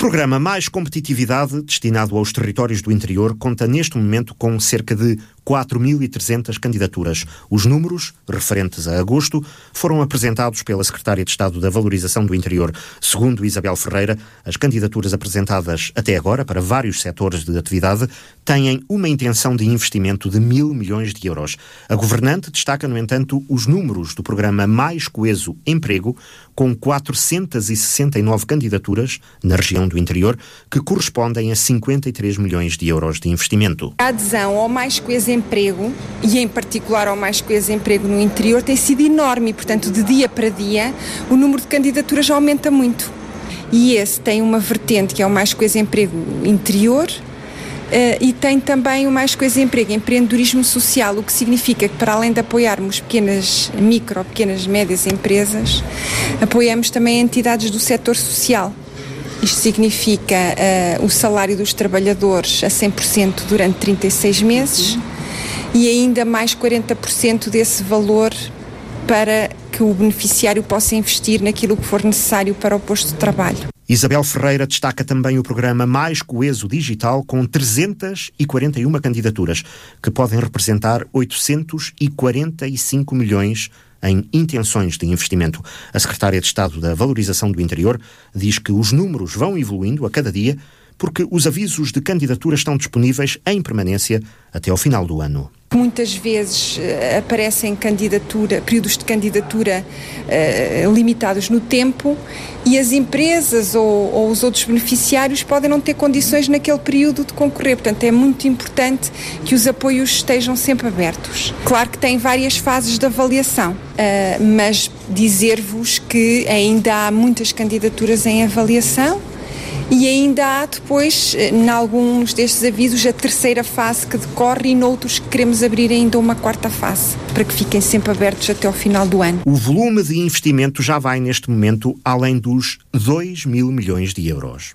programa Mais Competitividade, destinado aos territórios do interior, conta neste momento com cerca de 4.300 candidaturas. Os números, referentes a agosto, foram apresentados pela Secretária de Estado da Valorização do Interior. Segundo Isabel Ferreira, as candidaturas apresentadas até agora para vários setores de atividade têm uma intenção de investimento de mil milhões de euros. A governante destaca, no entanto, os números do programa Mais Coeso Emprego, com 469 candidaturas na região do interior, que correspondem a 53 milhões de euros de investimento. A adesão ao Mais Coeso Emprego, e em particular ao Mais Coeso Emprego no interior, tem sido enorme e, portanto, de dia para dia, o número de candidaturas aumenta muito. E esse tem uma vertente que é o Mais Coeso Emprego interior, Uh, e tem também o Mais Coisa Emprego, empreendedorismo social, o que significa que para além de apoiarmos pequenas, micro, pequenas, médias empresas, apoiamos também entidades do setor social. Isto significa uh, o salário dos trabalhadores a 100% durante 36 meses e ainda mais 40% desse valor para que o beneficiário possa investir naquilo que for necessário para o posto de trabalho. Isabel Ferreira destaca também o programa Mais Coeso Digital, com 341 candidaturas, que podem representar 845 milhões em intenções de investimento. A Secretária de Estado da Valorização do Interior diz que os números vão evoluindo a cada dia porque os avisos de candidatura estão disponíveis em permanência até ao final do ano. Muitas vezes uh, aparecem candidatura, períodos de candidatura uh, limitados no tempo e as empresas ou, ou, os outros beneficiários podem não ter condições naquele período de concorrer. Portanto, é muito importante que os apoios estejam sempre abertos. Claro que tem várias fases de avaliação, uh, mas dizer-vos que ainda há muitas candidaturas em avaliação e ainda há depois, eh, em alguns destes avisos, a terceira fase que decorre e noutros que queremos abrir ainda uma quarta fase, para que fiquem sempre abertos até ao final do ano. O volume de investimento já vai neste momento além dos 2 mil milhões de euros.